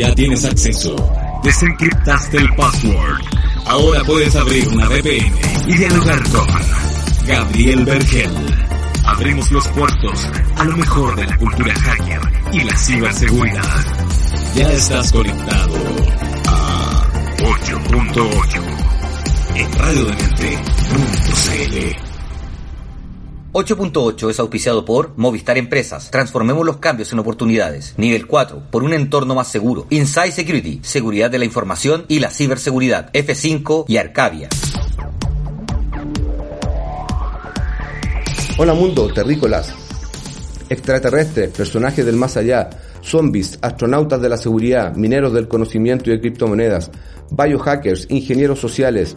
Ya tienes acceso. Desencriptaste el password. Ahora puedes abrir una VPN y dialogar con Gabriel Bergel. Abrimos los puertos a lo mejor de la cultura hacker y la ciberseguridad. Ya estás conectado a 8.8 en radiodemente.cl. 8.8 es auspiciado por Movistar Empresas. Transformemos los cambios en oportunidades. Nivel 4, por un entorno más seguro. Inside Security, seguridad de la información y la ciberseguridad. F5 y Arcadia. Hola mundo, terrícolas. Extraterrestres, personajes del más allá, zombies, astronautas de la seguridad, mineros del conocimiento y de criptomonedas, biohackers, ingenieros sociales,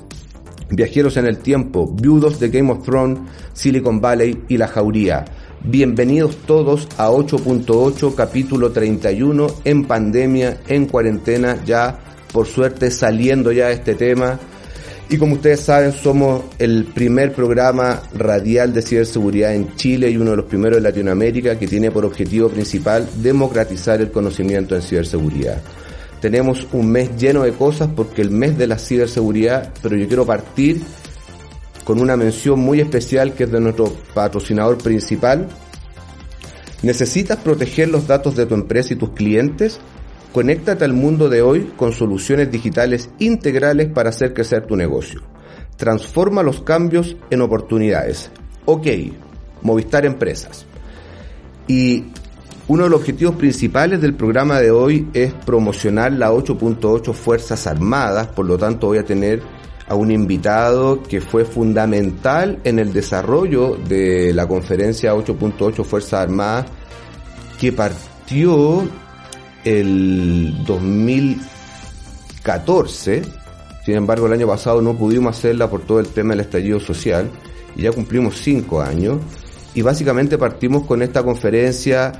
viajeros en el tiempo, viudos de Game of Thrones, Silicon Valley y La Jauría. Bienvenidos todos a 8.8 capítulo 31 en pandemia, en cuarentena, ya por suerte saliendo ya de este tema. Y como ustedes saben, somos el primer programa radial de ciberseguridad en Chile y uno de los primeros de Latinoamérica que tiene por objetivo principal democratizar el conocimiento en ciberseguridad tenemos un mes lleno de cosas porque el mes de la ciberseguridad, pero yo quiero partir con una mención muy especial que es de nuestro patrocinador principal. ¿Necesitas proteger los datos de tu empresa y tus clientes? Conéctate al mundo de hoy con soluciones digitales integrales para hacer crecer tu negocio. Transforma los cambios en oportunidades. Ok, Movistar Empresas. Y uno de los objetivos principales del programa de hoy es promocionar la 8.8 Fuerzas Armadas, por lo tanto voy a tener a un invitado que fue fundamental en el desarrollo de la conferencia 8.8 Fuerzas Armadas, que partió el 2014, sin embargo el año pasado no pudimos hacerla por todo el tema del estallido social, y ya cumplimos cinco años, y básicamente partimos con esta conferencia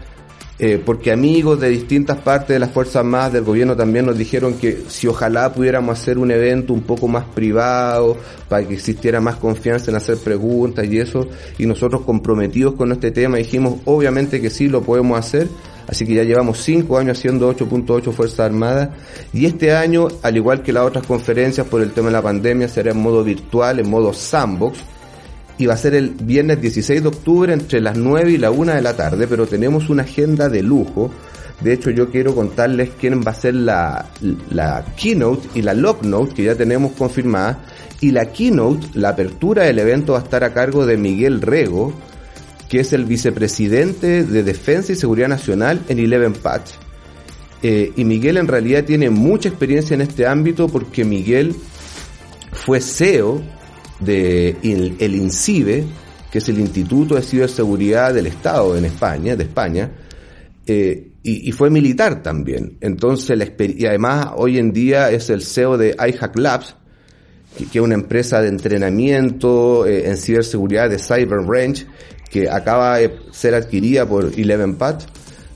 eh, porque amigos de distintas partes de las Fuerzas Armadas del gobierno también nos dijeron que si ojalá pudiéramos hacer un evento un poco más privado, para que existiera más confianza en hacer preguntas y eso, y nosotros comprometidos con este tema dijimos obviamente que sí, lo podemos hacer, así que ya llevamos cinco años haciendo 8.8 Fuerzas Armadas, y este año, al igual que las otras conferencias por el tema de la pandemia, será en modo virtual, en modo sandbox, y va a ser el viernes 16 de octubre entre las 9 y la 1 de la tarde, pero tenemos una agenda de lujo. De hecho, yo quiero contarles quién va a ser la, la keynote y la note que ya tenemos confirmada. Y la keynote, la apertura del evento va a estar a cargo de Miguel Rego, que es el vicepresidente de Defensa y Seguridad Nacional en Eleven Patch. Eh, y Miguel en realidad tiene mucha experiencia en este ámbito porque Miguel fue CEO de el, INCIBE, que es el Instituto de Ciberseguridad del Estado en España, de España, eh, y, fue militar también. Entonces, la y además hoy en día es el CEO de iHack Labs, que, es una empresa de entrenamiento eh, en ciberseguridad de Cyber Range, que acaba de ser adquirida por Eleven Path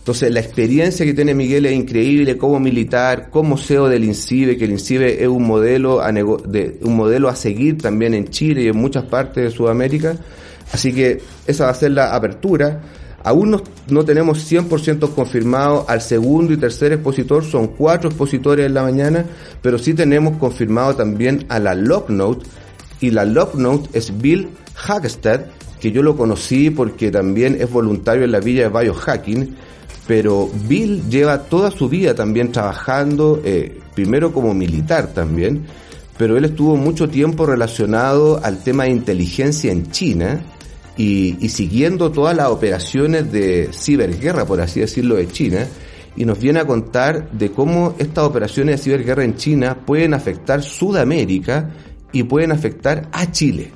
entonces, la experiencia que tiene Miguel es increíble como militar, como CEO del INCIBE, que el INCIBE es un modelo a, de, un modelo a seguir también en Chile y en muchas partes de Sudamérica. Así que esa va a ser la apertura. Aún no, no tenemos 100% confirmado al segundo y tercer expositor, son cuatro expositores en la mañana, pero sí tenemos confirmado también a la Locknote, y la Locknote es Bill Hagestad, que yo lo conocí porque también es voluntario en la Villa de Biohacking, pero Bill lleva toda su vida también trabajando, eh, primero como militar también, pero él estuvo mucho tiempo relacionado al tema de inteligencia en China y, siguiendo todas las operaciones de ciberguerra, por así decirlo, de China, y nos viene a contar de cómo estas operaciones de ciberguerra en China pueden afectar Sudamérica y pueden afectar a Chile.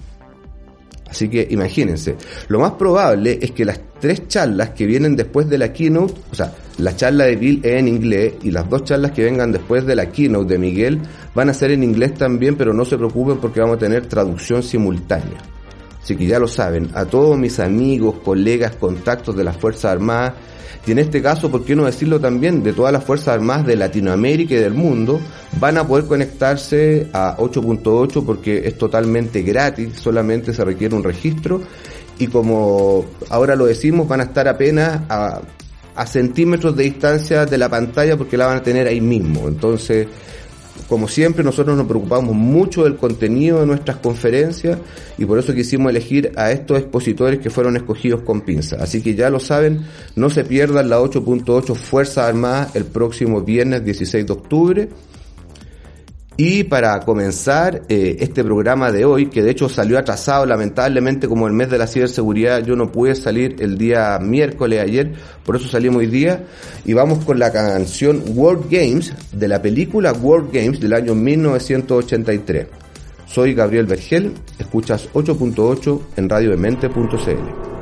Así que imagínense, lo más probable es que las tres charlas que vienen después de la keynote, o sea, la charla de Bill es en inglés y las dos charlas que vengan después de la keynote de Miguel van a ser en inglés también, pero no se preocupen porque vamos a tener traducción simultánea. Así que ya lo saben, a todos mis amigos, colegas, contactos de las Fuerzas Armadas, y en este caso, ¿por qué no decirlo también? De todas las Fuerzas Armadas de Latinoamérica y del mundo, van a poder conectarse a 8.8 porque es totalmente gratis, solamente se requiere un registro y como ahora lo decimos, van a estar apenas a a centímetros de distancia de la pantalla porque la van a tener ahí mismo. Entonces, como siempre, nosotros nos preocupamos mucho del contenido de nuestras conferencias y por eso quisimos elegir a estos expositores que fueron escogidos con pinza. Así que ya lo saben, no se pierdan la 8.8 Fuerzas Armadas el próximo viernes 16 de octubre y para comenzar eh, este programa de hoy, que de hecho salió atrasado lamentablemente como el mes de la ciberseguridad, yo no pude salir el día miércoles ayer, por eso salimos hoy día, y vamos con la canción World Games de la película World Games del año 1983. Soy Gabriel Vergel, escuchas 8.8 en radiodemente.cl.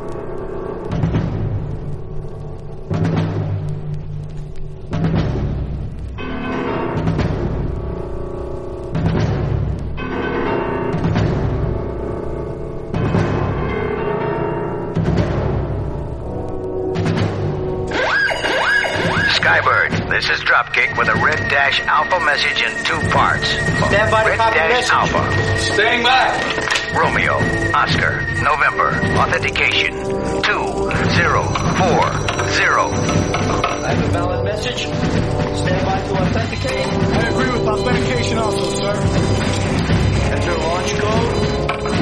Dash Alpha message in two parts. Stand by Red Dash message. Alpha. Staying by. Romeo, Oscar, November, authentication, 2040. I have a valid message. Stand by to authenticate. I agree with authentication also, sir. Enter launch code.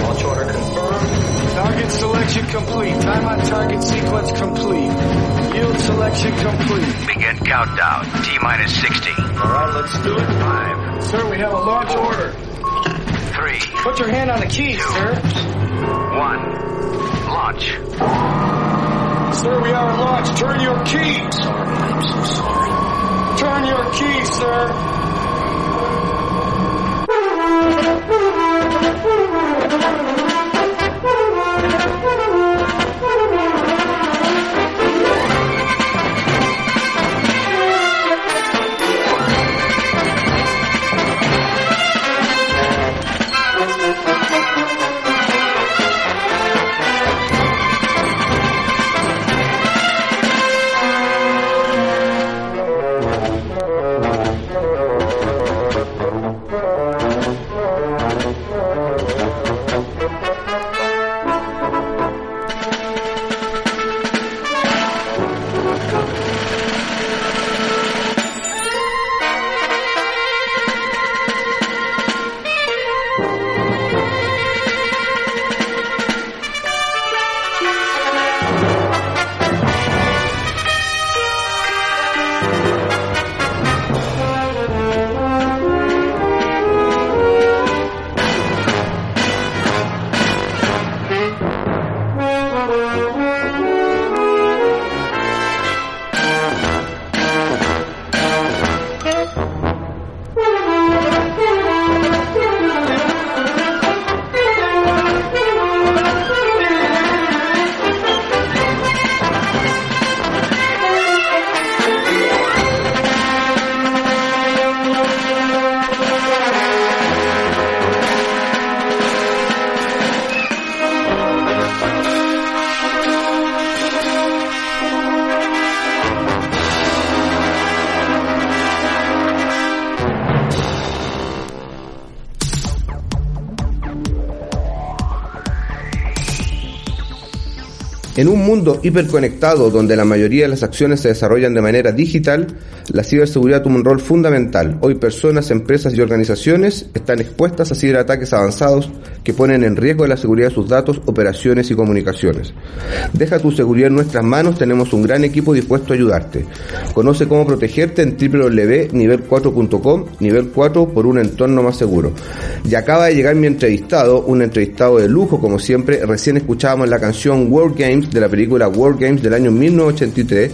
Launch order confirmed. Target selection complete. Time on target sequence complete. Yield selection complete. Begin countdown. T minus 60. All right, let's do it. Five. Sir, we have a launch Four. order. Three. Put your hand on the keys, sir. One. Launch. Sir, we are at launch. Turn your key. Sorry, I'm so sorry. Turn your key, sir. Thank you. En un mundo hiperconectado donde la mayoría de las acciones se desarrollan de manera digital, la ciberseguridad toma un rol fundamental. Hoy personas, empresas y organizaciones están expuestas a ciberataques avanzados que ponen en riesgo la seguridad de sus datos, operaciones y comunicaciones. Deja tu seguridad en nuestras manos, tenemos un gran equipo dispuesto a ayudarte. Conoce cómo protegerte en www.nivel4.com, nivel 4 por un entorno más seguro. Y acaba de llegar mi entrevistado, un entrevistado de lujo como siempre, recién escuchábamos la canción World Games de la película World Games del año 1983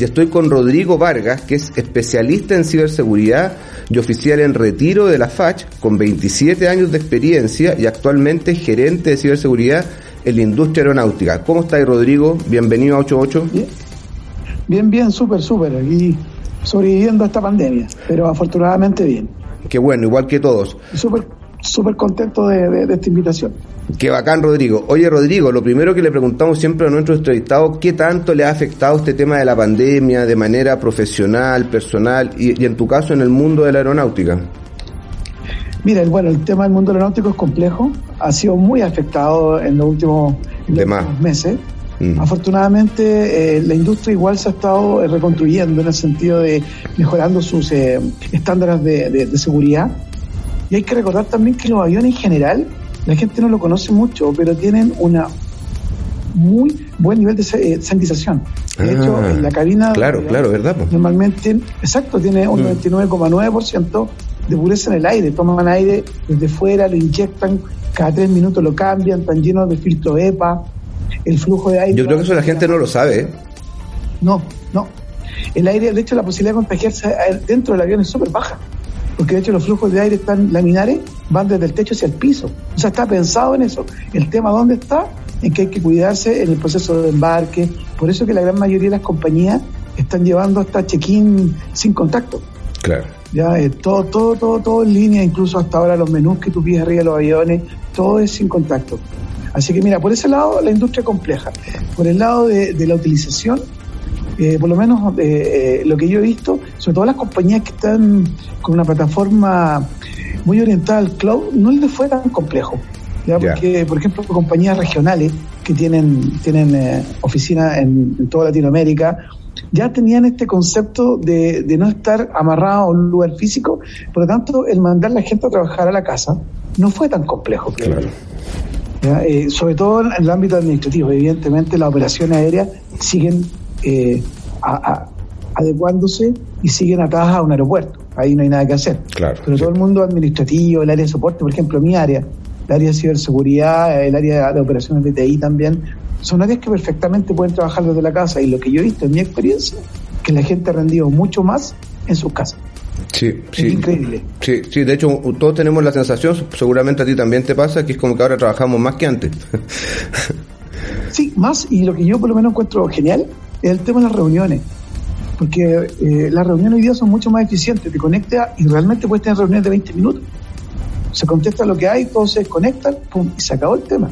y estoy con Rodrigo Vargas, que es especialista en ciberseguridad y oficial en retiro de la FACH con 27 años de experiencia y actualmente gerente de ciberseguridad en la industria aeronáutica. ¿Cómo estáis, Rodrigo? Bienvenido a 88. Bien, bien, súper, súper. Y sobreviviendo a esta pandemia, pero afortunadamente bien. Qué bueno, igual que todos. Súper, súper contento de, de, de esta invitación. Qué bacán, Rodrigo. Oye, Rodrigo, lo primero que le preguntamos siempre a nuestros entrevistados, ¿qué tanto le ha afectado este tema de la pandemia de manera profesional, personal y, y en tu caso en el mundo de la aeronáutica? Mira, el- bueno, el tema del mundo aeronáutico es complejo, ha sido muy afectado en los últimos, en los De más. últimos meses. Mm. Afortunadamente, eh, la industria igual se ha estado eh, reconstruyendo en el sentido de mejorando sus eh, estándares de, seguridad. Y hay que recordar también que los aviones en general, la gente no lo conoce mucho, pero tienen una muy buen nivel de sanitización. De hecho, ah, en la cabina. Claro, claro, ¿verdad? Normalmente, exacto, tiene un 99,9% mm. De pureza en el aire. Toman aire desde fuera, lo inyectan, cada tres minutos lo cambian, están llenos de filtro EPA el flujo de aire. Yo creo que eso la gente no lo sabe. ¿eh? No, no. El aire, de hecho, la posibilidad de contagiarse dentro del avión es súper baja. Porque de hecho los flujos de aire están laminares, van desde el techo hacia el piso. O sea, está pensado en eso. El tema dónde está, en que hay que cuidarse en el proceso de embarque. Por eso que la gran mayoría de las compañías están llevando hasta check-in sin contacto. Claro. Ya, eh, todo, todo, todo, todo en línea, incluso hasta ahora los menús que tú pides arriba de los aviones, todo es sin contacto. Así que mira, por ese lado la industria compleja. Por el lado de, la utilización, eh, por lo menos eh, eh, lo que yo he visto, sobre todo las compañías que están con una plataforma muy orientada al cloud, no les fue tan complejo. ¿ya? Porque, por ejemplo, compañías regionales que tienen, tienen oficinas en, toda Latinoamérica, ya tenían este concepto de, no estar amarrado a un lugar físico, por lo tanto, el mandar a la gente a trabajar a la casa no fue tan complejo. Claro. Eh, sobre todo en el ámbito administrativo. Evidentemente las operaciones aéreas siguen eh, adecuándose y siguen atadas a un aeropuerto. Ahí no hay nada que hacer. Claro, Pero todo el mundo administrativo, el área de soporte, por ejemplo, mi área, el área de ciberseguridad, el área de operaciones de TI también, son áreas que perfectamente pueden trabajar desde la casa. Y lo que yo he visto en mi experiencia, que la gente ha rendido mucho más en sus casas. Sí, sí. increíble. Sí, sí, de hecho todos tenemos la sensación, seguramente a ti también te pasa, que es como que ahora trabajamos más que antes. sí, más, y lo que yo por lo menos encuentro genial es el tema de las reuniones. Porque eh, las reuniones hoy día son mucho más eficientes, te conecta y realmente puedes tener reuniones de 20 minutos. Se contesta lo que hay, todos se desconectan, pum, y se acabó el tema.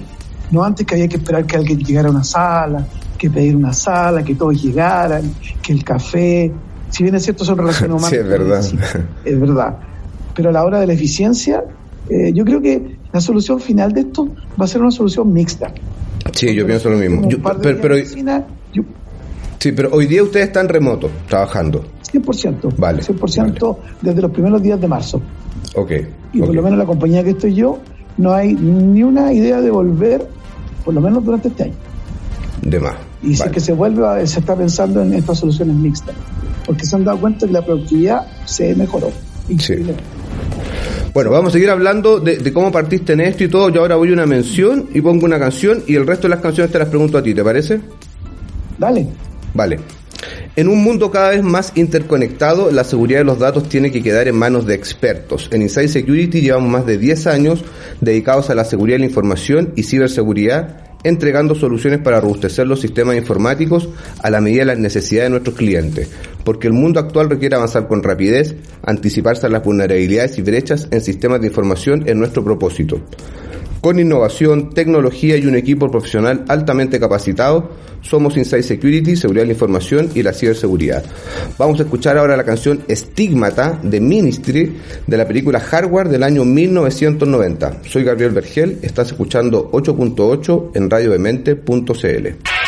No antes que había que esperar que alguien llegara a una sala, que pedir una sala, que todos llegaran, que el café, si bien es cierto, son relaciones humanas. sí, es verdad. es verdad. Pero a la hora de la eficiencia, eh, yo creo que la solución final de esto va a ser una solución mixta. Sí, yo pienso lo mismo. pero, sí, pero hoy día ustedes están remotos, trabajando. 100%. Vale. 100% desde los primeros días de marzo. Ok. Y por lo menos la compañía que estoy yo, no hay ni una idea de volver, por lo menos durante este año. De más. Y si que se vuelve, se está pensando en estas soluciones mixtas porque se han dado cuenta que la productividad se mejoró. Sí. Bueno, vamos a seguir hablando de, cómo partiste en esto y todo. Yo ahora voy a una mención y pongo una canción y el resto de las canciones te las pregunto a ti, ¿te parece? Dale. Vale. En un mundo cada vez más interconectado, la seguridad de los datos tiene que quedar en manos de expertos. En Inside Security llevamos más de 10 años dedicados a la seguridad de la información y ciberseguridad entregando soluciones para robustecer los sistemas informáticos a la medida de las necesidades de nuestros clientes, porque el mundo actual requiere avanzar con rapidez, anticiparse a las vulnerabilidades y brechas en sistemas de información en nuestro propósito. Con innovación, tecnología y un equipo profesional altamente capacitado, somos Inside Security, Seguridad de la Información y la Ciberseguridad. Vamos a escuchar ahora la canción Estigmata de Ministry de la película Hardware del año 1990. Soy Gabriel Vergel, estás escuchando 8.8 en radiodemente.cl.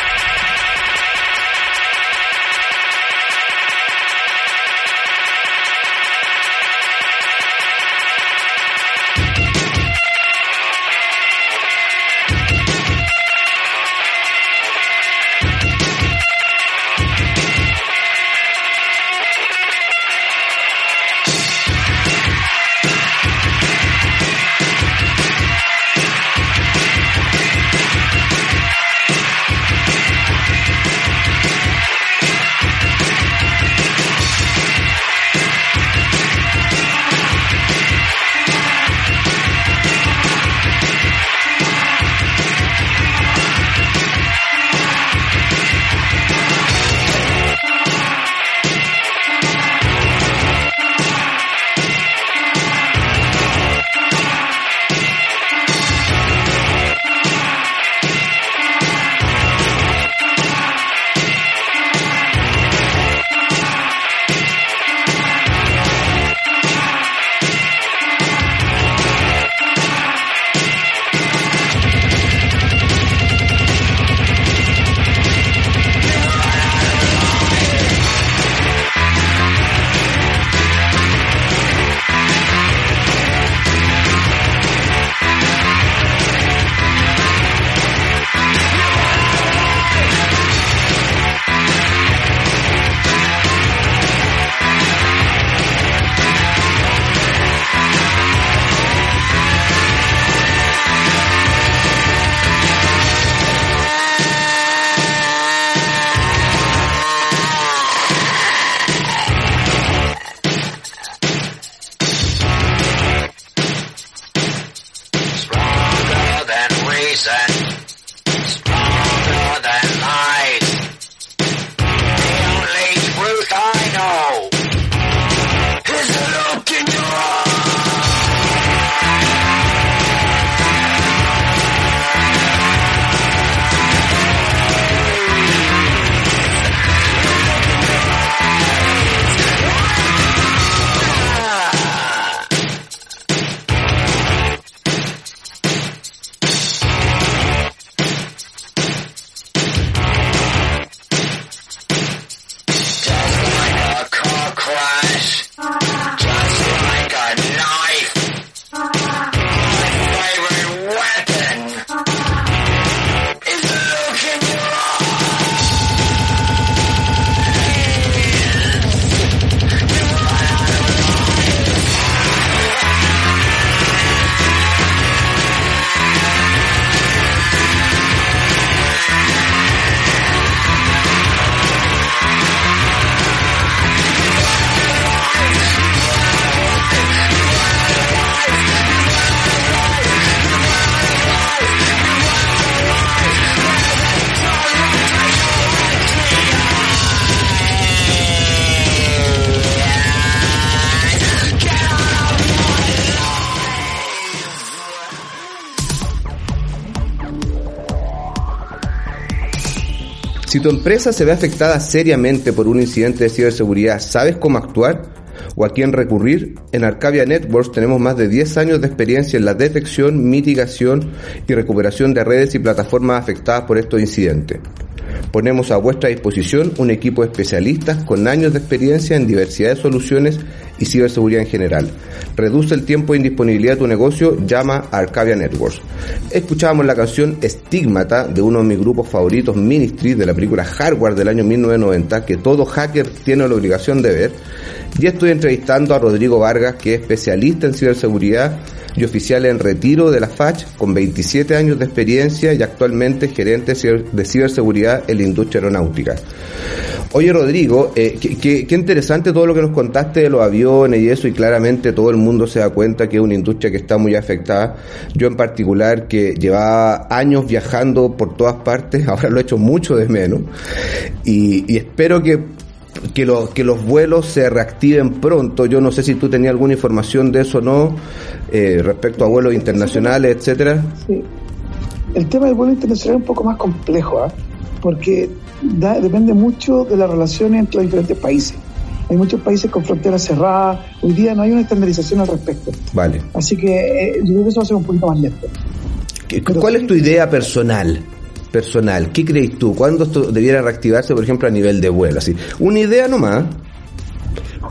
Si tu empresa se ve afectada seriamente por un incidente de ciberseguridad, ¿sabes cómo actuar o a quién recurrir? En Arcavia Networks tenemos más de 10 años de experiencia en la detección, mitigación y recuperación de redes y plataformas afectadas por estos incidentes. Ponemos a vuestra disposición un equipo de especialistas con años de experiencia en diversidad de soluciones y ciberseguridad en general. Reduce el tiempo de indisponibilidad de tu negocio, llama a Arcadia Networks. Escuchábamos la canción Estigmata de uno de mis grupos favoritos, Ministry, de la película Hardware del año 1990, que todo hacker tiene la obligación de ver. Y estoy entrevistando a Rodrigo Vargas, que es especialista en ciberseguridad y oficial en retiro de la FACH, con 27 años de experiencia y actualmente gerente de ciberseguridad en la industria aeronáutica. Oye, Rodrigo, eh, qué, interesante todo lo que nos contaste de los aviones y eso, y claramente todo el mundo se da cuenta que es una industria que está muy afectada. Yo en particular, que llevaba años viajando por todas partes, ahora lo he hecho mucho de menos, y espero que que, lo, que los vuelos se reactiven pronto. Yo no sé si tú tenías alguna información de eso o no, eh, respecto a vuelos internacionales, etcétera. Sí. El tema del vuelo internacional es un poco más complejo, ¿ah? porque da, depende mucho de las relaciones entre los diferentes países. Hay muchos países con fronteras cerradas. Hoy día no hay una estandarización al respecto. Vale. Así que eh, yo creo que eso va a ser un poquito más lento. ¿Cuál es tu idea personal? Personal, ¿qué crees tú? ¿Cuándo esto debiera reactivarse, por ejemplo, a nivel de vuelo? Así, una idea nomás.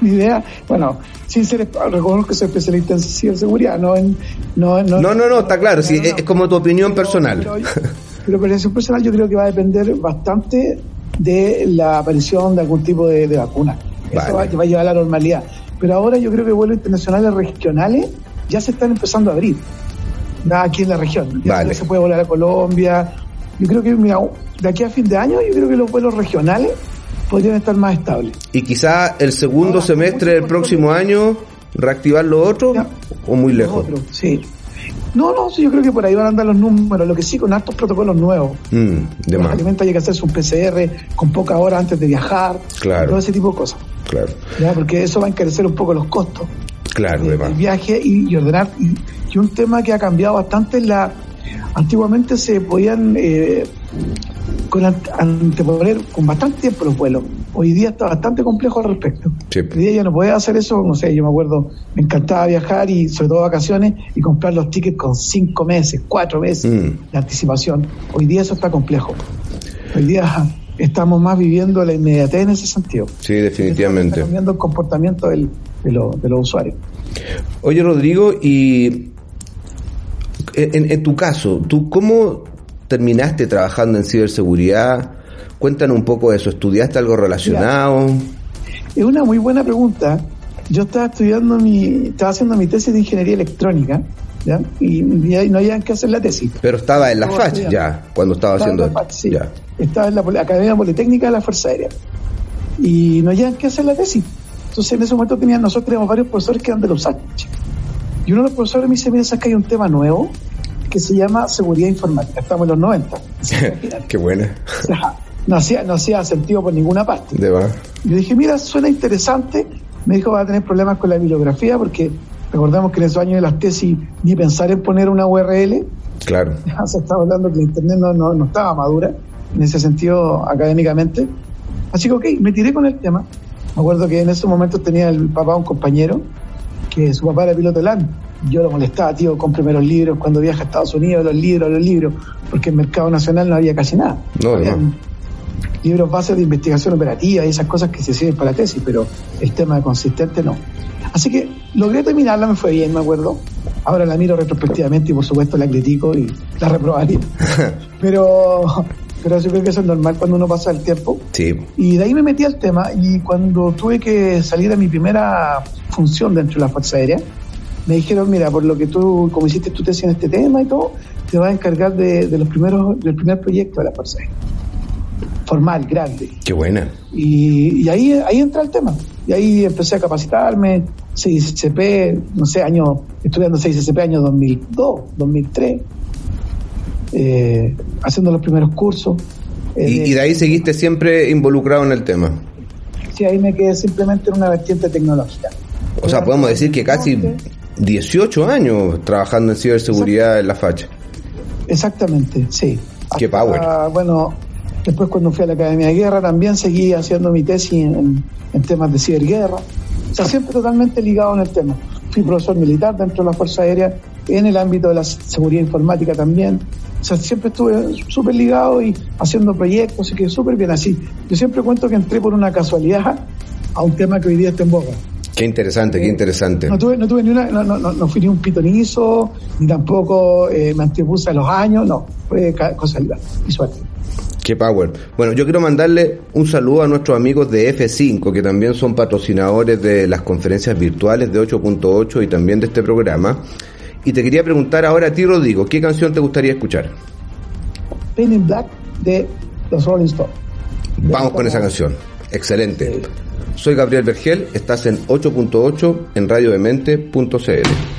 Una idea, bueno, sin ser, reconozco que soy especialista en ciberseguridad, no en... No, no, no, no, está claro, sí, es como tu opinión personal. Pero, pero opinión personal yo creo que va a depender bastante de la aparición de algún tipo de, vacuna. Eso va, va, a llevar a la normalidad. Pero ahora yo creo que vuelos internacionales regionales ya se están empezando a abrir. Aquí en la región. Ya se puede volar a Colombia, yo creo que, mira, de aquí a fin de año, yo creo que los vuelos regionales podrían estar más estables. Y quizá el segundo semestre del próximo año reactivar lo otro o muy lejos. sí. No, no, sí, yo creo que por ahí van a andar los números, lo que sí con altos protocolos nuevos. Mm, de los alimentos hay que hacerse un PCR con poca hora antes de viajar. Claro. Todo ese tipo de cosas. Claro. ¿ya? Porque eso va a encarecer un poco los costos. Claro, del viaje y, ordenar. Y, y, un tema que ha cambiado bastante es la Antiguamente se podían eh, con anteponer con bastante tiempo los vuelos. Hoy día está bastante complejo al respecto. Hoy día ya no puedes hacer eso, no sé, yo me acuerdo, me encantaba viajar y sobre todo vacaciones y comprar los tickets con cinco meses, cuatro meses mm. de anticipación. Hoy día eso está complejo. Hoy día estamos más viviendo la inmediatez en ese sentido. Sí, definitivamente. Está cambiando el comportamiento del, de, de los usuarios. Oye, Rodrigo, y en, tu caso, ¿tú cómo terminaste trabajando en ciberseguridad? Cuéntanos un poco de eso. ¿Estudiaste algo relacionado? es una muy buena pregunta. Yo estaba estudiando mi, estaba haciendo mi tesis de ingeniería electrónica, ¿ya? Y, no había que hacer la tesis. Pero estaba en la FACH ya, cuando estaba, haciendo. ya. Estaba en la Academia Politécnica de la Fuerza Aérea. Y no había que hacer la tesis. Entonces en ese momento tenían, nosotros teníamos varios profesores que eran de los USACH. Y uno de los profesores me dice, mira, que hay un tema nuevo que se llama seguridad informática. Estamos en los 90. Qué buena. no hacía, no hacía sentido por ninguna parte. De Yo dije, mira, suena interesante. Me dijo, va a tener problemas con la bibliografía porque recordemos que en esos años de las tesis ni pensar en poner una URL. Claro. se estaba hablando que el Internet no, no, no estaba madura en ese sentido académicamente. Así que, ok, me tiré con el tema. Me acuerdo que en ese momento tenía el papá un compañero que su papá era piloto de LAN. Yo lo molestaba, tío, con primeros libros cuando viaja a Estados Unidos, los libros, los libros, porque en el mercado nacional no había casi nada. No, no. Libros bases de investigación operativa y esas cosas que se sirven para la tesis, pero el tema de consistente no. Así que logré terminarla, me fue bien, me acuerdo. Ahora la miro retrospectivamente y por supuesto la critico y la reprobaría. pero pero yo creo que eso es normal cuando uno pasa el tiempo. Sí. Y de ahí me metí al tema y cuando tuve que salir a mi primera función dentro de la Fuerza Aérea, me dijeron, mira, por lo que tú, como hiciste tu tesis en este tema y todo, te vas a encargar de, los primeros, del primer proyecto de la Fuerza Aérea. Formal, grande. Qué buena. Y, ahí, ahí entra el tema. Y ahí empecé a capacitarme, 6CP, no sé, año, estudiando 6CP año 2002, 2003 eh, haciendo los primeros cursos. ¿Y, de ahí seguiste siempre involucrado en el tema? Sí, ahí me quedé simplemente en una vertiente tecnológica. O sea, podemos decir que casi 18 años trabajando en ciberseguridad en la facha. Exactamente, sí. Qué power. Bueno, Después cuando fui a la Academia de Guerra también seguí haciendo mi tesis en, en temas de ciberguerra. O sea, siempre totalmente ligado en el tema. Fui profesor militar dentro de la Fuerza Aérea, en el ámbito de la seguridad informática también. O sea, siempre estuve súper ligado y haciendo proyectos, y que súper bien así. Yo siempre cuento que entré por una casualidad a un tema que hoy día está en boga. Qué interesante, qué interesante. No tuve, no tuve ni una, no, no, no fui ni un pitonizo, ni tampoco eh, me antepuse a los años, no, fue y suerte. Qué power. Bueno, yo quiero mandarle un saludo a nuestros amigos de F5, que también son patrocinadores de las conferencias virtuales de 8.8 y también de este programa. Y te quería preguntar ahora a ti, Rodrigo, ¿qué canción te gustaría escuchar? Pain in Black de los Rolling Stones. Vamos con esa canción. Excelente. Soy Gabriel Vergel, estás en 8.8 en radiodemente.cl.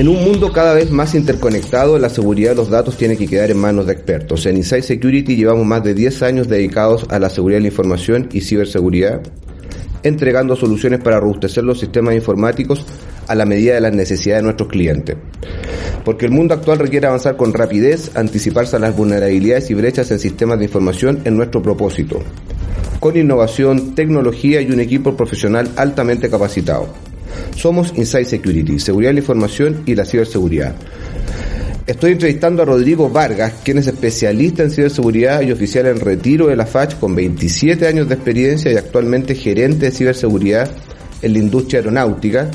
En un mundo cada vez más interconectado, la seguridad de los datos tiene que quedar en manos de expertos. En Inside Security llevamos más de 10 años dedicados a la seguridad de la información y ciberseguridad, entregando soluciones para robustecer los sistemas informáticos a la medida de las necesidades de nuestros clientes. Porque el mundo actual requiere avanzar con rapidez, anticiparse a las vulnerabilidades y brechas en sistemas de información en nuestro propósito, con innovación, tecnología y un equipo profesional altamente capacitado. Somos Inside Security, seguridad de la información y la ciberseguridad. Estoy entrevistando a Rodrigo Vargas, quien es especialista en ciberseguridad y oficial en retiro de la FACH con 27 años de experiencia y actualmente gerente de ciberseguridad en la industria aeronáutica.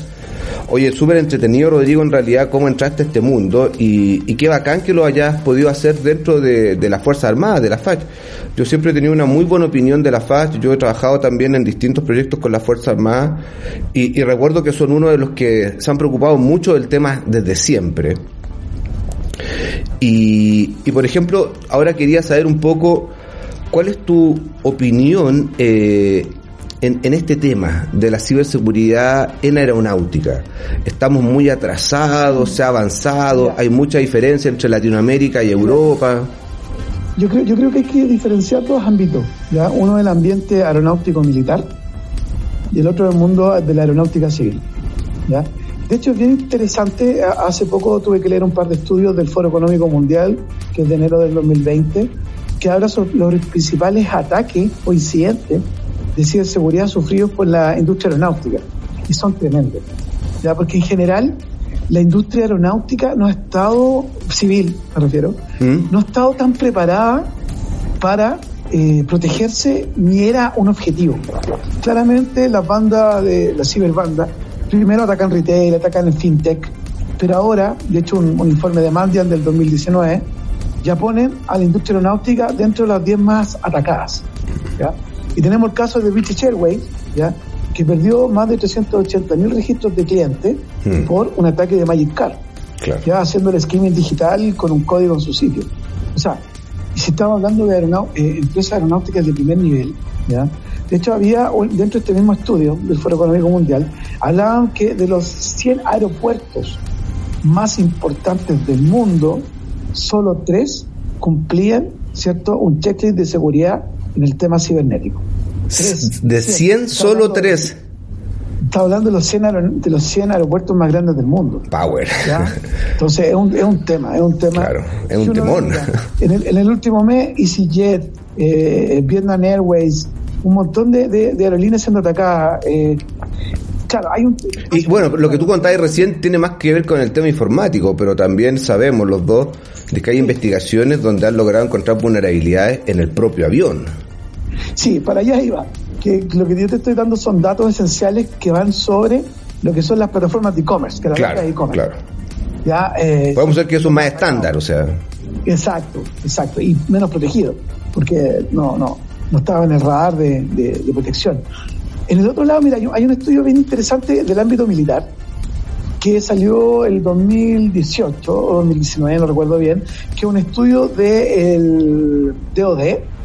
Oye, súper entretenido, Rodrigo, en realidad, cómo entraste a este mundo y, qué bacán que lo hayas podido hacer dentro de, de las Fuerzas Armadas, de la FACH. Yo siempre he tenido una muy buena opinión de la FACH, yo he trabajado también en distintos proyectos con las Fuerzas Armadas y, y recuerdo que son uno de los que se han preocupado mucho del tema desde siempre. Y, y por ejemplo, ahora quería saber un poco cuál es tu opinión eh, en, en, este tema de la ciberseguridad en aeronáutica. Estamos muy atrasados, se ha avanzado, hay mucha diferencia entre Latinoamérica y Europa. Yo creo, yo creo que hay que diferenciar dos ámbitos. ¿ya? Uno el ambiente aeronáutico militar y el otro el mundo de la aeronáutica civil. ¿ya? De hecho, es bien interesante. Hace poco tuve que leer un par de estudios del Foro Económico Mundial, que es de enero del 2020, que habla sobre los principales ataques o incidentes de ciberseguridad sufridos por la industria aeronáutica. Y son tremendos. ¿ya? Porque en general, la industria aeronáutica no ha estado, civil me refiero, ¿Mm? no ha estado tan preparada para eh, protegerse ni era un objetivo. Claramente las bandas de la ciberbanda primero atacan retail, atacan el fintech, pero ahora, de hecho un, un informe de Mandian del 2019, ya ponen a la industria aeronáutica dentro de las 10 más atacadas. ¿ya? Y tenemos el caso de British Airways, ¿ya? que perdió más de 380 mil registros de clientes hmm. por un ataque de Magic Card, claro. ya haciendo el skimming digital con un código en su sitio. O sea, si estamos hablando de eh, empresas aeronáuticas de primer nivel, ¿ya? De hecho, había dentro de este mismo estudio del Foro Económico Mundial, hablaban que de los 100 aeropuertos más importantes del mundo, solo tres cumplían, ¿cierto?, un checklist de seguridad en el tema cibernético. Tres, de 100, 100 solo tres. Está hablando de los, 100 de los 100 aeropuertos más grandes del mundo. Power. ¿ya? Entonces es un, es un tema, es un tema. Claro, es un temón. En el, en el último mes, EasyJet, eh, Vietnam Airways, un montón de, de, de aerolíneas siendo atacadas. Eh, claro, hay un... Y bueno, lo que tú contabas recién tiene más que ver con el tema informático, pero también sabemos los dos de que hay investigaciones donde han logrado encontrar vulnerabilidades en el propio avión. Sí, para allá iba. Que lo que yo te estoy dando son datos esenciales que van sobre lo que son las plataformas de e-commerce, que la claro, de e-commerce. Claro. Ya, eh, Podemos decir que eso es más estándar, o sea. Exacto, exacto. Y menos protegido, porque no, no, no estaba en el radar de, de, de protección. En el otro lado, mira, hay un estudio bien interesante del ámbito militar que salió el 2018 o 2019, no recuerdo bien, que es un estudio del de DOD,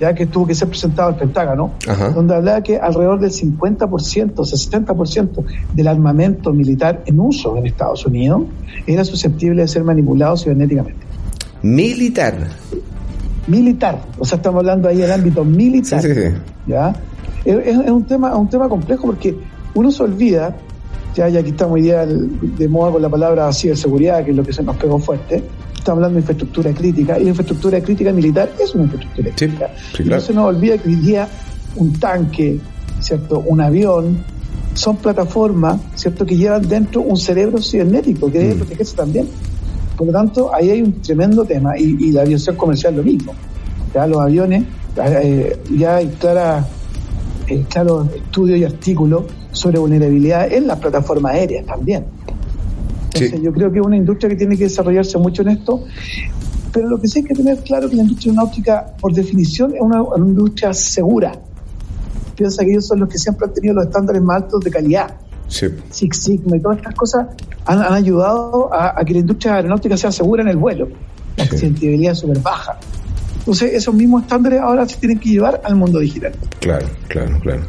ya que tuvo que ser presentado al Pentágono, Ajá. donde hablaba que alrededor del 50%, 60% del armamento militar en uso en Estados Unidos era susceptible de ser manipulado cibernéticamente. Militar. Militar, o sea, estamos hablando ahí del ámbito militar. Sí, sí, sí. ¿ya? Es, es, un tema, es un tema complejo porque uno se olvida, ya, ya aquí estamos hoy día de moda con la palabra ciberseguridad, que es lo que se nos pegó fuerte, estamos hablando de infraestructura crítica, y infraestructura crítica militar es una infraestructura Sí, crítica. sí, y claro. no se nos olvida que hoy día un tanque, ¿cierto? Un avión, son plataformas, ¿cierto? Que llevan dentro un cerebro cibernético que debe Mm. protegerse también. Por lo tanto, ahí hay un tremendo tema, y, y la aviación comercial lo mismo. Ya los aviones, eh, ya hay clara, eh, claros estudios y artículos sobre vulnerabilidad en las plataformas aéreas también. Entonces, Sí. yo creo que es una industria que tiene que desarrollarse mucho en esto, pero lo que sí hay que tener claro es que la industria aeronáutica, por definición, es una, una industria segura. Piensa que ellos son los que siempre han tenido los estándares más altos de calidad. Sí. Six Sigma y todas estas cosas han, han ayudado a, a, que la industria aeronáutica sea segura en el vuelo. La accidentabilidad es súper baja. Entonces, esos mismos estándares ahora se tienen que llevar al mundo digital. Claro, claro, claro.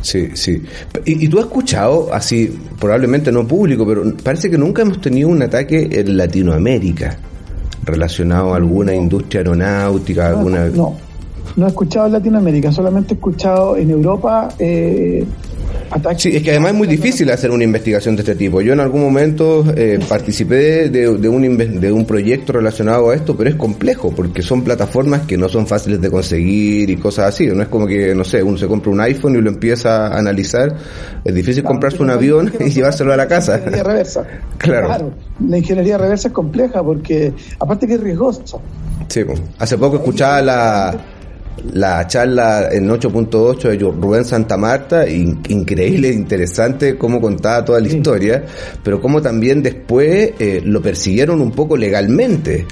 Sí, sí. Y, y tú has escuchado, así, probablemente no público, pero parece que nunca hemos tenido un ataque en Latinoamérica relacionado a alguna industria aeronáutica, No, alguna... no, no he escuchado en Latinoamérica, solamente he escuchado en Europa, eh, Sí, es que además es muy difícil hacer una investigación de este tipo. Yo en algún momento eh, participé de, un, de un proyecto relacionado a esto, pero es complejo porque son plataformas que no son fáciles de conseguir y cosas así. No es como que, no sé, uno se compra un iPhone y lo empieza a analizar. Es difícil comprarse un avión y llevárselo a la casa. La ingeniería reversa. claro. La ingeniería reversa es compleja porque, aparte que es riesgosa. Sí, hace poco escuchaba la la charla en 8.8 de Rubén Santa Marta, increíble, interesante cómo contaba toda la historia, pero cómo también después eh, lo persiguieron un poco legalmente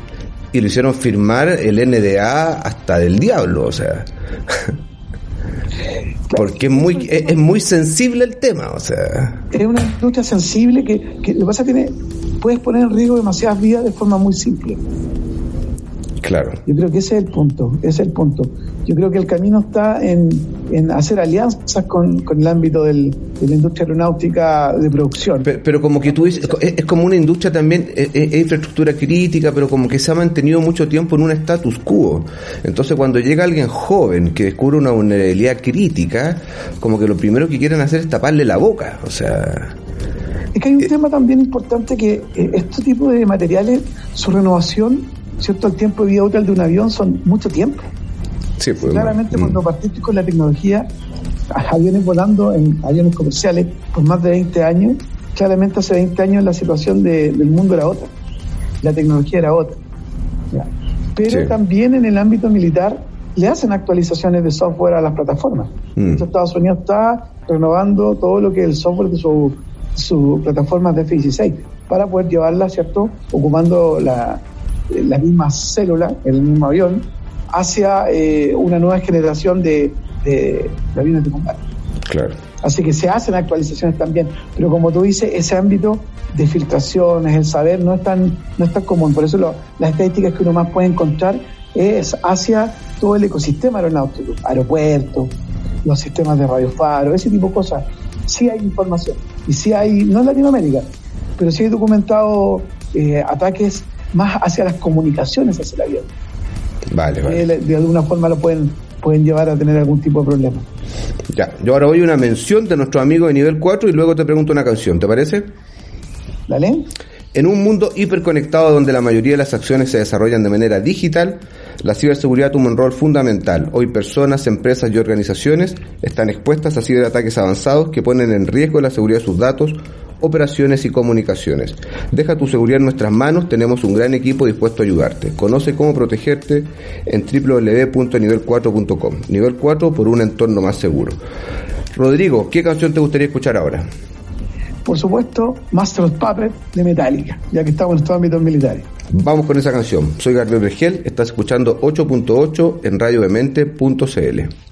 y lo hicieron firmar el NDA hasta del diablo, o sea. Porque es muy, es, muy sensible el tema, o sea. Es una industria sensible que, que lo que pasa tiene, puedes poner en riesgo demasiadas vidas de forma muy simple. Claro. Yo creo que ese es el punto, ese es el punto. Yo creo que el camino está en, en hacer alianzas con, con el ámbito del, de la industria aeronáutica de producción. Pero, como que tú dices, es, como una industria también, es, infraestructura crítica, pero como que se ha mantenido mucho tiempo en un status quo. Entonces cuando llega alguien joven que descubre una vulnerabilidad crítica, como que lo primero que quieren hacer es taparle la boca, o sea... Es que hay un eh, tema también importante que eh, este tipo de materiales, su renovación ¿cierto? El tiempo de vida útil de un avión son mucho tiempo. Sí, pues, Claramente mm. cuando partiste con la tecnología, aviones volando en aviones comerciales por más de 20 años, claramente hace 20 años la situación del mundo era otra, la tecnología era otra. Pero también en el ámbito militar le hacen actualizaciones de software a las plataformas. Mm. Estados Unidos está renovando todo lo que es el software de su, su plataforma de F-16 para poder llevarla, ¿cierto? Ocupando la, la misma célula, el mismo avión, hacia eh, una nueva generación de, de, aviones de combate. Claro. Así que se hacen actualizaciones también, pero como tú dices, ese ámbito de filtraciones, el saber, no es tan, no es tan común. Por eso las estadísticas que uno más puede encontrar es hacia todo el ecosistema aeronáutico, aeropuertos, los sistemas de radiofaro, ese tipo de cosas. Sí hay información. Y sí hay, no en Latinoamérica, pero sí hay documentado eh, ataques más hacia las comunicaciones hacia el avión. Vale, vale. de alguna forma lo pueden, pueden llevar a tener algún tipo de problema. Ya, yo ahora voy a una mención de nuestro amigo de nivel 4 y luego te pregunto una canción, ¿te parece? Dale. En un mundo hiperconectado donde la mayoría de las acciones se desarrollan de manera digital, la ciberseguridad toma un rol fundamental. Hoy personas, empresas y organizaciones están expuestas a ciberataques avanzados que ponen en riesgo la seguridad de sus datos, operaciones y comunicaciones. Deja tu seguridad en nuestras manos, tenemos un gran equipo dispuesto a ayudarte. Conoce cómo protegerte en www.nivel4.com. Nivel 4 por un entorno más seguro. Rodrigo, ¿qué canción te gustaría escuchar ahora? Por supuesto, Master of Puppet de Metallica, ya que estamos en estos ámbitos militares. Vamos con esa canción. Soy Gabriel Vergel, estás escuchando 8.8 en radiodemente.cl.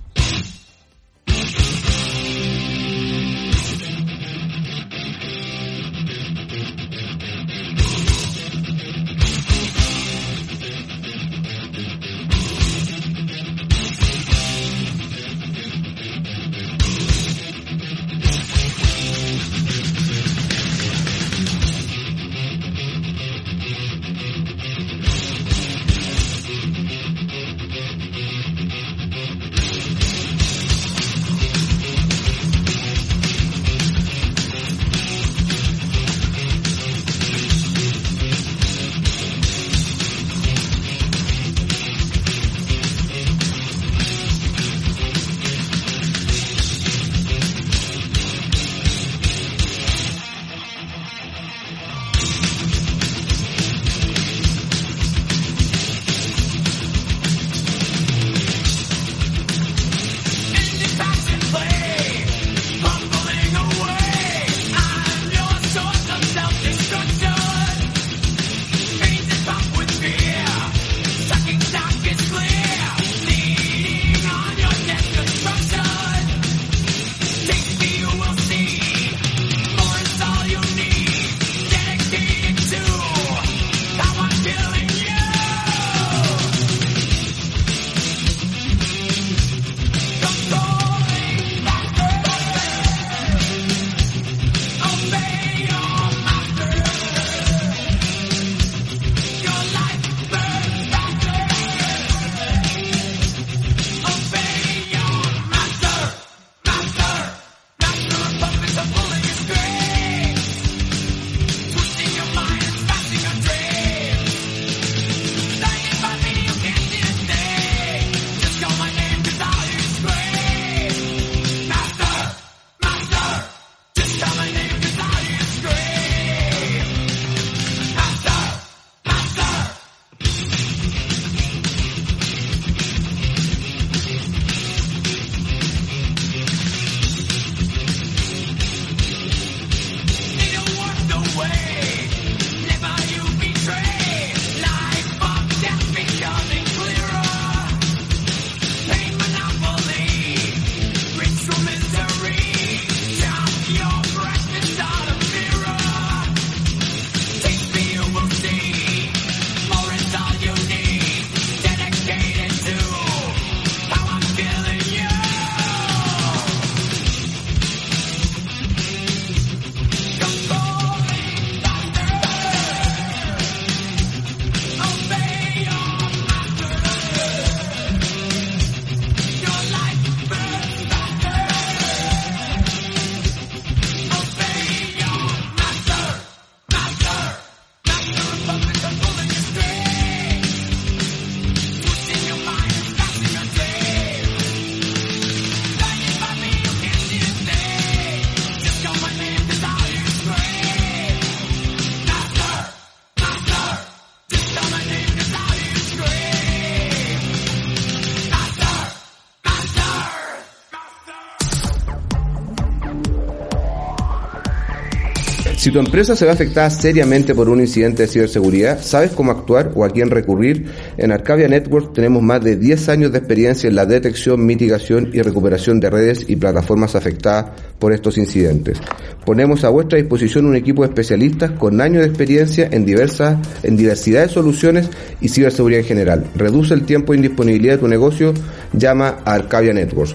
Si tu empresa se ve afectada seriamente por un incidente de ciberseguridad, ¿sabes cómo actuar o a quién recurrir? En Arcadia Network tenemos más de 10 años de experiencia en la detección, mitigación y recuperación de redes y plataformas afectadas por estos incidentes. Ponemos a vuestra disposición un equipo de especialistas con años de experiencia en diversas, en diversidad de soluciones y ciberseguridad en general. Reduce el tiempo de indisponibilidad de tu negocio, llama a Arcadia Networks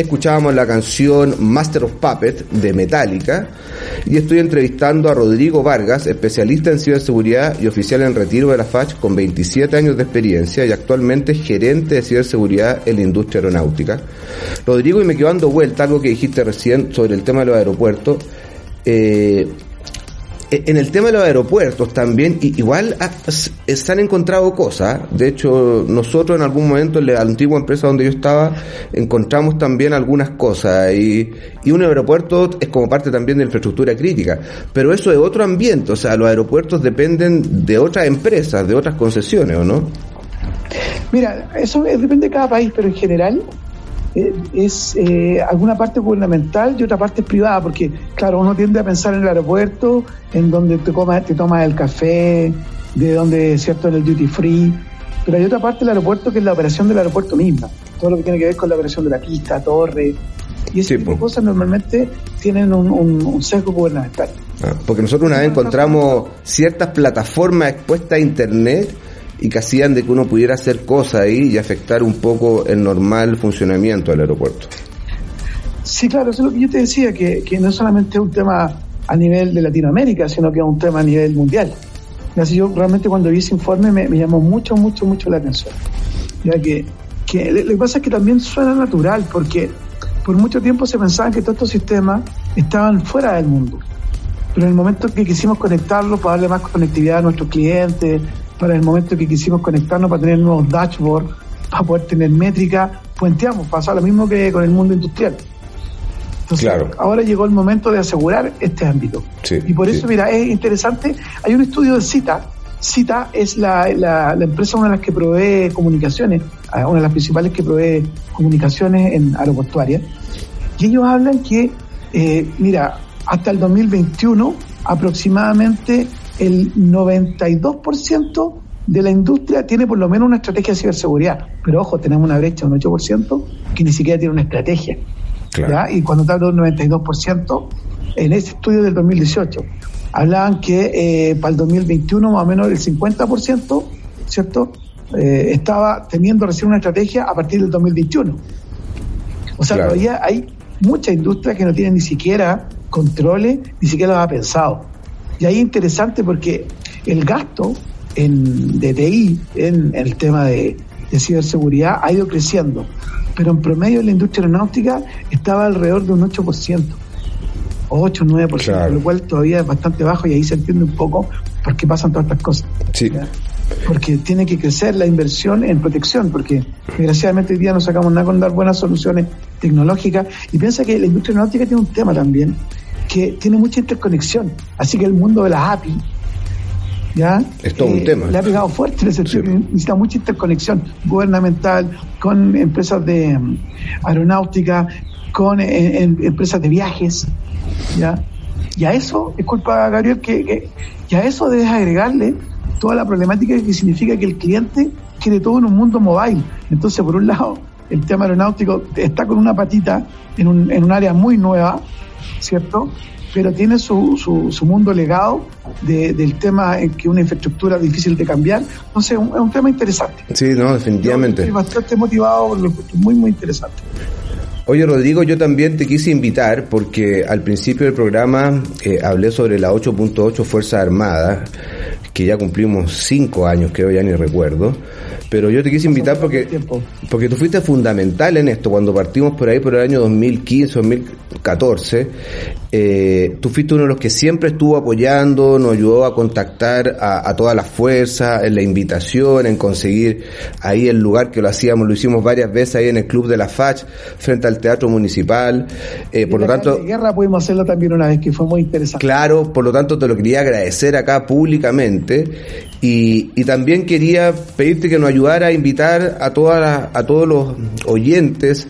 escuchábamos la canción Master of Puppet de Metallica y estoy entrevistando a Rodrigo Vargas, especialista en ciberseguridad y oficial en retiro de la FACH con 27 años de experiencia y actualmente gerente de ciberseguridad en la industria aeronáutica. Rodrigo, y me quedo dando vuelta algo que dijiste recién sobre el tema de los aeropuertos. Eh, en el tema de los aeropuertos también, igual se han encontrado cosas. De hecho, nosotros en algún momento en la antigua empresa donde yo estaba, encontramos también algunas cosas. Y, y un aeropuerto es como parte también de infraestructura crítica. Pero eso es otro ambiente. O sea, los aeropuertos dependen de otras empresas, de otras concesiones, ¿o no? Mira, eso depende de cada país, pero en general eh, es eh, alguna parte gubernamental y otra parte privada, porque claro, uno tiende a pensar en el aeropuerto, en donde te, comas, te tomas el café, de donde, ¿cierto?, en el duty free, pero hay otra parte del aeropuerto que es la operación del aeropuerto misma, todo lo que tiene que ver con la operación de la pista, torre, y ese tipo de cosas normalmente tienen un, sesgo gubernamental. Ah, porque nosotros una vez encontramos ciertas plataformas expuestas a Internet y que hacían de que uno pudiera hacer cosas ahí y afectar un poco el normal funcionamiento del aeropuerto. Sí, claro, eso es lo que yo te decía, que, que no solamente es un tema a nivel de Latinoamérica, sino que es un tema a nivel mundial. Así yo realmente cuando vi ese informe me, llamó mucho, mucho, mucho la atención. Ya que, que lo que pasa es que también suena natural, porque por mucho tiempo se pensaba que todos estos sistemas estaban fuera del mundo. Pero en el momento que quisimos conectarlos para darle más conectividad a nuestros clientes, para el momento que quisimos conectarnos para tener nuevos dashboards, para poder tener métrica, puenteamos, pasa lo mismo que con el mundo industrial. Entonces, claro. ahora llegó el momento de asegurar este ámbito. y por eso, mira, es interesante, hay un estudio de CITA, CITA es la, la, empresa, una de las que provee comunicaciones, una de las principales que provee comunicaciones en aeroportuarias, y ellos hablan que, eh, mira, hasta el 2021 aproximadamente el 92% de la industria tiene por lo menos una estrategia de ciberseguridad. Pero ojo, tenemos una brecha de un 8% que ni siquiera tiene una estrategia. Y cuando te hablo del 92%, en ese estudio del 2018, hablaban que eh, para el 2021 más o menos el 50%, ¿cierto? Eh, estaba teniendo recién una estrategia a partir del 2021. O sea, todavía hay mucha industria que no tiene ni siquiera controles, ni siquiera lo ha pensado. Y ahí es interesante porque el gasto en DTI, en, el tema de, ciberseguridad, ha ido creciendo. Pero en promedio la industria aeronáutica estaba alrededor de un 8%, o 8 9%, lo cual todavía es bastante bajo y ahí se entiende un poco por qué pasan todas estas cosas. Sí. Porque tiene que crecer la inversión en protección, porque desgraciadamente hoy día no sacamos nada con dar buenas soluciones tecnológicas. Y piensa que la industria aeronáutica tiene un tema también, que tiene mucha interconexión. Así que el mundo de las API, ¿ya? Es todo un eh, tema. Le ha pegado fuerte, necesita mucha interconexión gubernamental con empresas de mm, aeronáutica, con eh, empresas de viajes, ¿ya? Y a eso, es culpa, Gabriel, que, que, a eso debes agregarle toda la problemática que significa que el cliente quiere todo en un mundo mobile. Entonces, por un lado, el tema aeronáutico está con una patita en un, en un área muy nueva, ¿cierto? Pero tiene su, su, mundo legado del tema en que una infraestructura es difícil de cambiar. Entonces, es un, tema interesante. Sí, no, definitivamente. estoy bastante motivado, muy, muy interesante. Oye Rodrigo, yo también te quise invitar porque al principio del programa eh, hablé sobre la 8.8 Fuerza Armada, que ya cumplimos cinco años, creo ya ni recuerdo, pero yo te quise invitar porque, porque tú fuiste fundamental en esto. Cuando partimos por ahí por el año 2015, 2014, eh, tú fuiste uno de los que siempre estuvo apoyando, nos ayudó a contactar a, todas las fuerzas, en la invitación, en conseguir ahí el lugar que lo hacíamos, lo hicimos varias veces ahí en el Club de la FACH, frente al Teatro Municipal. Eh, por lo tanto... De guerra pudimos hacerlo también una vez, que fue muy interesante. Claro, por lo tanto te lo quería agradecer acá públicamente Y, también quería pedirte que nos ayudara a invitar a, todas a todos los oyentes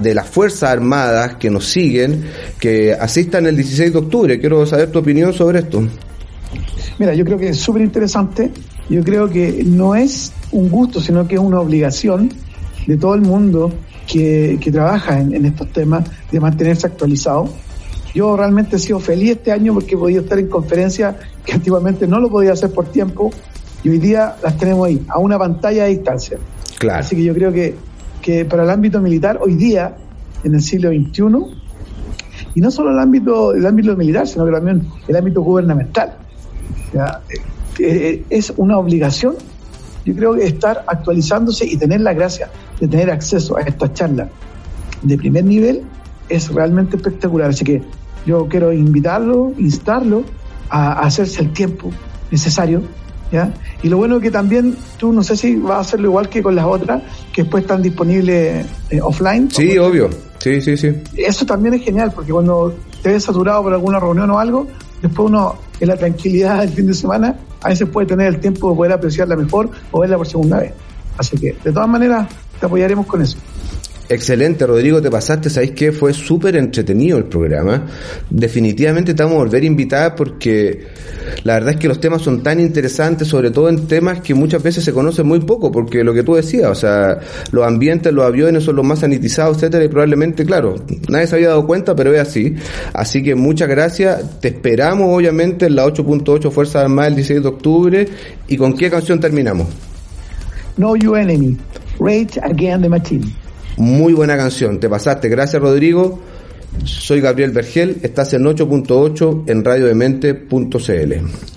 de las Fuerzas Armadas que nos siguen, que asistan el 16 de octubre. Quiero saber tu opinión sobre esto. Mira, yo creo que es súper interesante. Yo creo que no es un gusto, sino que es una obligación de todo el mundo que, trabaja en, en estos temas de mantenerse actualizado yo realmente he sido feliz este año porque he podido estar en conferencias que antiguamente no lo podía hacer por tiempo y hoy día las tenemos ahí, a una pantalla de distancia. Claro. Así que yo creo que, que para el ámbito militar, hoy día, en el siglo XXI, y no solo el ámbito, el ámbito militar, sino que también el ámbito gubernamental. Eh, eh, es una obligación, yo creo que estar actualizándose y tener la gracia de tener acceso a estas charlas de primer nivel es realmente espectacular. Así que yo quiero invitarlo, instarlo a, hacerse el tiempo necesario. ¿ya? Y lo bueno es que también tú no sé si vas a hacerlo igual que con las otras, que después están disponibles eh, offline. Sí, obvio. Sí, sí, sí. Eso también es genial, porque cuando te ves saturado por alguna reunión o algo, después uno, en la tranquilidad del fin de semana, a veces puede tener el tiempo de poder apreciarla mejor o verla por segunda vez. Así que, de todas maneras, te apoyaremos con eso. Excelente, Rodrigo, te pasaste, ¿sabéis qué? Fue súper entretenido el programa. Definitivamente te vamos a volver a invitar porque la verdad es que los temas son tan interesantes, sobre todo en temas que muchas veces se conocen muy poco, porque lo que tú decías, o sea, los ambientes, los aviones son los más sanitizados, etcétera, y probablemente, claro, nadie se había dado cuenta, pero es así. Así que muchas gracias, te esperamos obviamente en la 8.8 Fuerza Armada el 16 de octubre, y con qué canción terminamos? No You Enemy, Rage Again the Machine. Muy buena canción, te pasaste. Gracias Rodrigo. Soy Gabriel Vergel, estás en 8.8 en radiodemente.cl.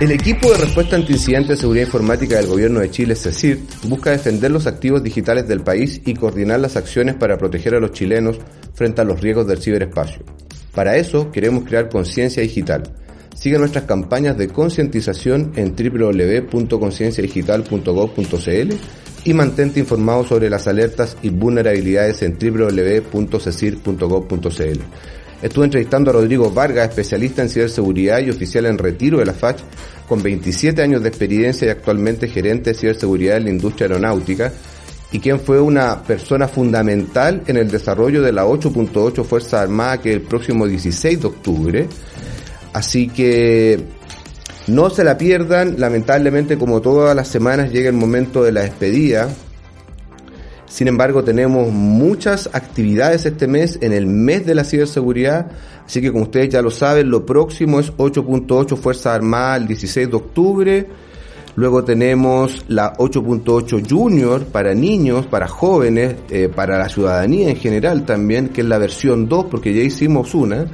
El equipo de respuesta antiincidente de seguridad informática del gobierno de Chile, CECIR, busca defender los activos digitales del país y coordinar las acciones para proteger a los chilenos frente a los riesgos del ciberespacio. Para eso queremos crear conciencia digital. Sigue nuestras campañas de concientización en www.concienciadigital.gov.cl y mantente informado sobre las alertas y vulnerabilidades en www.cecir.gov.cl. Estuve entrevistando a Rodrigo Vargas, especialista en ciberseguridad y oficial en retiro de la FACH, con 27 años de experiencia y actualmente gerente de ciberseguridad en la industria aeronáutica, y quien fue una persona fundamental en el desarrollo de la 8.8 Fuerza Armada que el próximo 16 de octubre. Así que no se la pierdan, lamentablemente como todas las semanas llega el momento de la despedida. Sin embargo, tenemos muchas actividades este mes, en el mes de la ciberseguridad, así que como ustedes ya lo saben, lo próximo es 8.8 Fuerza Armada el 16 de octubre. Luego tenemos la 8.8 Junior para niños, para jóvenes, eh, para la ciudadanía en general también, que es la versión 2, porque ya hicimos una.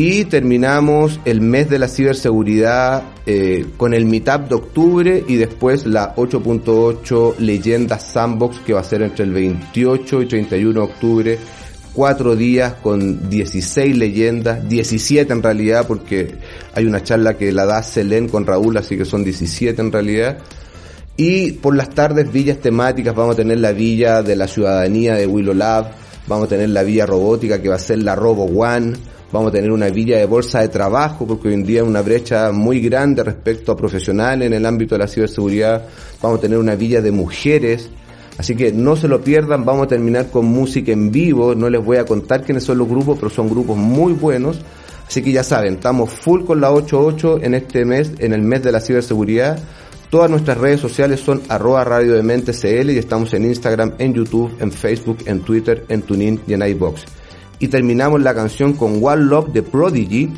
Y terminamos el mes de la ciberseguridad eh, con el Meetup de octubre y después la 8.8 Leyendas Sandbox que va a ser entre el 28 y 31 de octubre. Cuatro días con 16 leyendas, 17 en realidad porque hay una charla que la da Selén con Raúl, así que son 17 en realidad. Y por las tardes villas temáticas vamos a tener la villa de la ciudadanía de Willow Lab, vamos a tener la villa robótica que va a ser la Robo One, vamos a tener una villa de bolsa de trabajo, porque hoy en día hay una brecha muy grande respecto a profesionales en el ámbito de la ciberseguridad, vamos a tener una villa de mujeres, así que no se lo pierdan, vamos a terminar con música en vivo, no les voy a contar quiénes son los grupos, pero son grupos muy buenos, así que ya saben, estamos full con la 88 en este mes, en el mes de la ciberseguridad, Todas nuestras redes sociales son arroba radio de mente CL y estamos en Instagram, en YouTube, en Facebook, en Twitter, en TuneIn y en iBox y terminamos la canción con One Love de Prodigy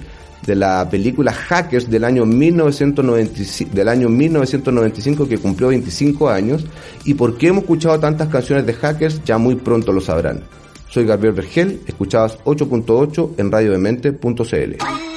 de la película Hackers del año 1995, del año 1995 que cumplió 25 años y por qué hemos escuchado tantas canciones de Hackers ya muy pronto lo sabrán. Soy Gabriel Vergel, escuchabas 8.8 en radiodemente.cl.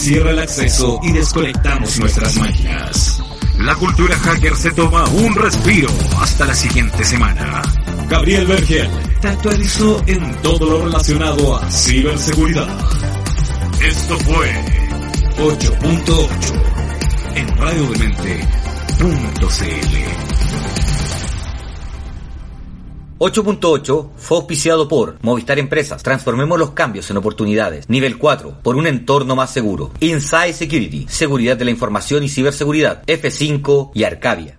cierra el acceso y desconectamos nuestras máquinas. La cultura hacker se toma un respiro hasta la siguiente semana. Gabriel Bergel te actualizó en todo lo relacionado a ciberseguridad. Esto fue 8.8 en radiodemente.cl. 8.8 fue auspiciado por Movistar Empresas. Transformemos los cambios en oportunidades. Nivel 4, por un entorno más seguro. Inside Security, seguridad de la información y ciberseguridad. F5 y Arcadia.